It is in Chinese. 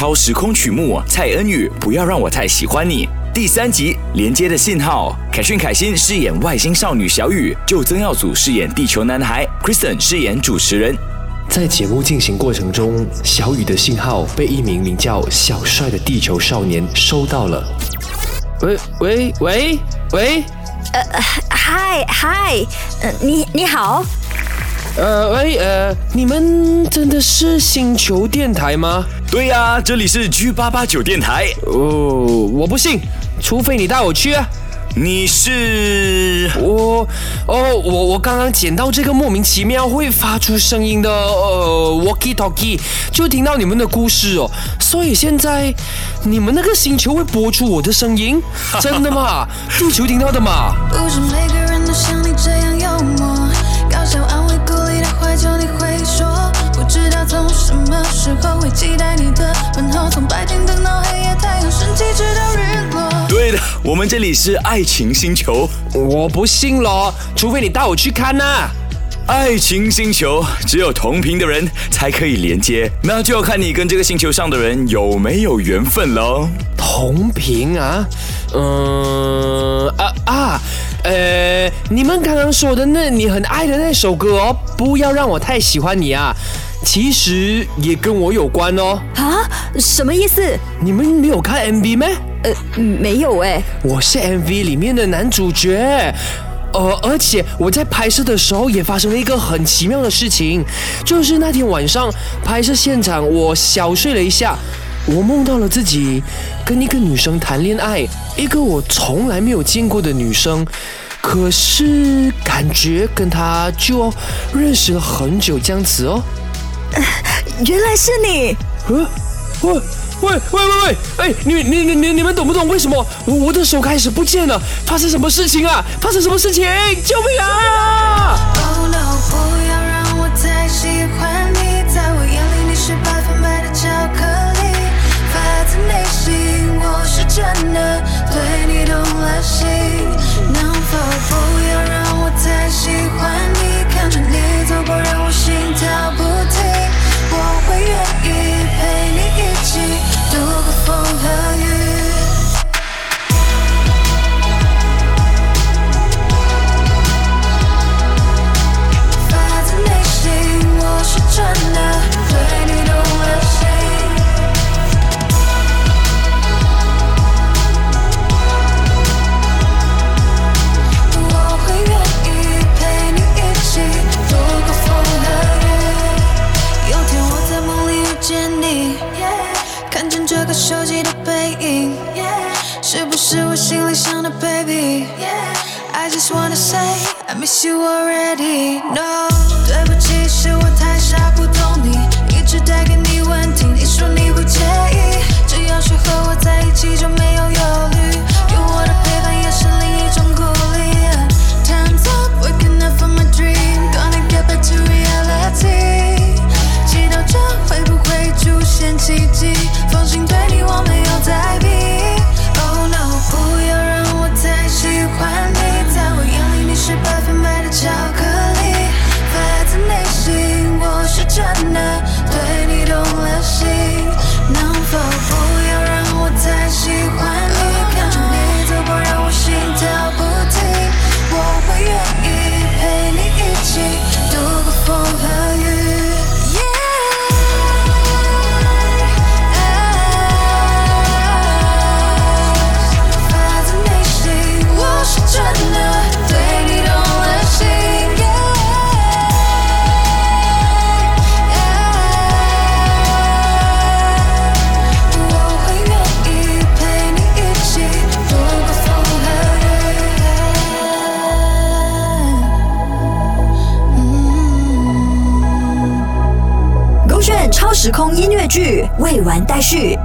超时空曲目蔡恩宇，不要让我太喜欢你。第三集连接的信号，凯旋凯欣饰演外星少女小雨，就曾耀祖饰演地球男孩，Kristen 饰演主持人。在节目进行过程中，小雨的信号被一名名叫小帅的地球少年收到了。喂喂喂喂，呃，嗨嗨，呃，你你好，呃喂呃，你们真的是星球电台吗？对呀、这里是 G 八八九电台。哦，我不信，除非你带我去啊。你是？我哦，我我刚刚捡到这个莫名其妙会发出声音的呃 walkie talkie，就听到你们的故事哦，所以现在你们那个星球会播出我的声音，真的吗？地球听到的吗？我们这里是爱情星球。我不信咯，除非你带我去看呐、爱情星球只有同频的人才可以连接，那就要看你跟这个星球上的人有没有缘分喽。同频啊，嗯啊啊，呃，你们刚刚说的那你很爱的那首歌哦，不要让我太喜欢你啊，其实也跟我有关哦。啊，什么意思？你们没有看 MV 咩？呃，没有哎，我是 MV 里面的男主角。呃，而且我在拍摄的时候也发生了一个很奇妙的事情，就是那天晚上拍摄现场，我小睡了一下，我梦到了自己跟一个女生谈恋爱，一个我从来没有见过的女生，可是感觉跟她就认识了很久这样子哦。原来是你。喂喂喂喂，哎，你你你你你们懂不懂为什么我我的手开始不见了？发生什么事情啊？发生什么事情？救命啊！个熟悉的背影，是不是我心里想的 baby？I just wanna say I miss you already. No， 超时空音乐剧未完待续，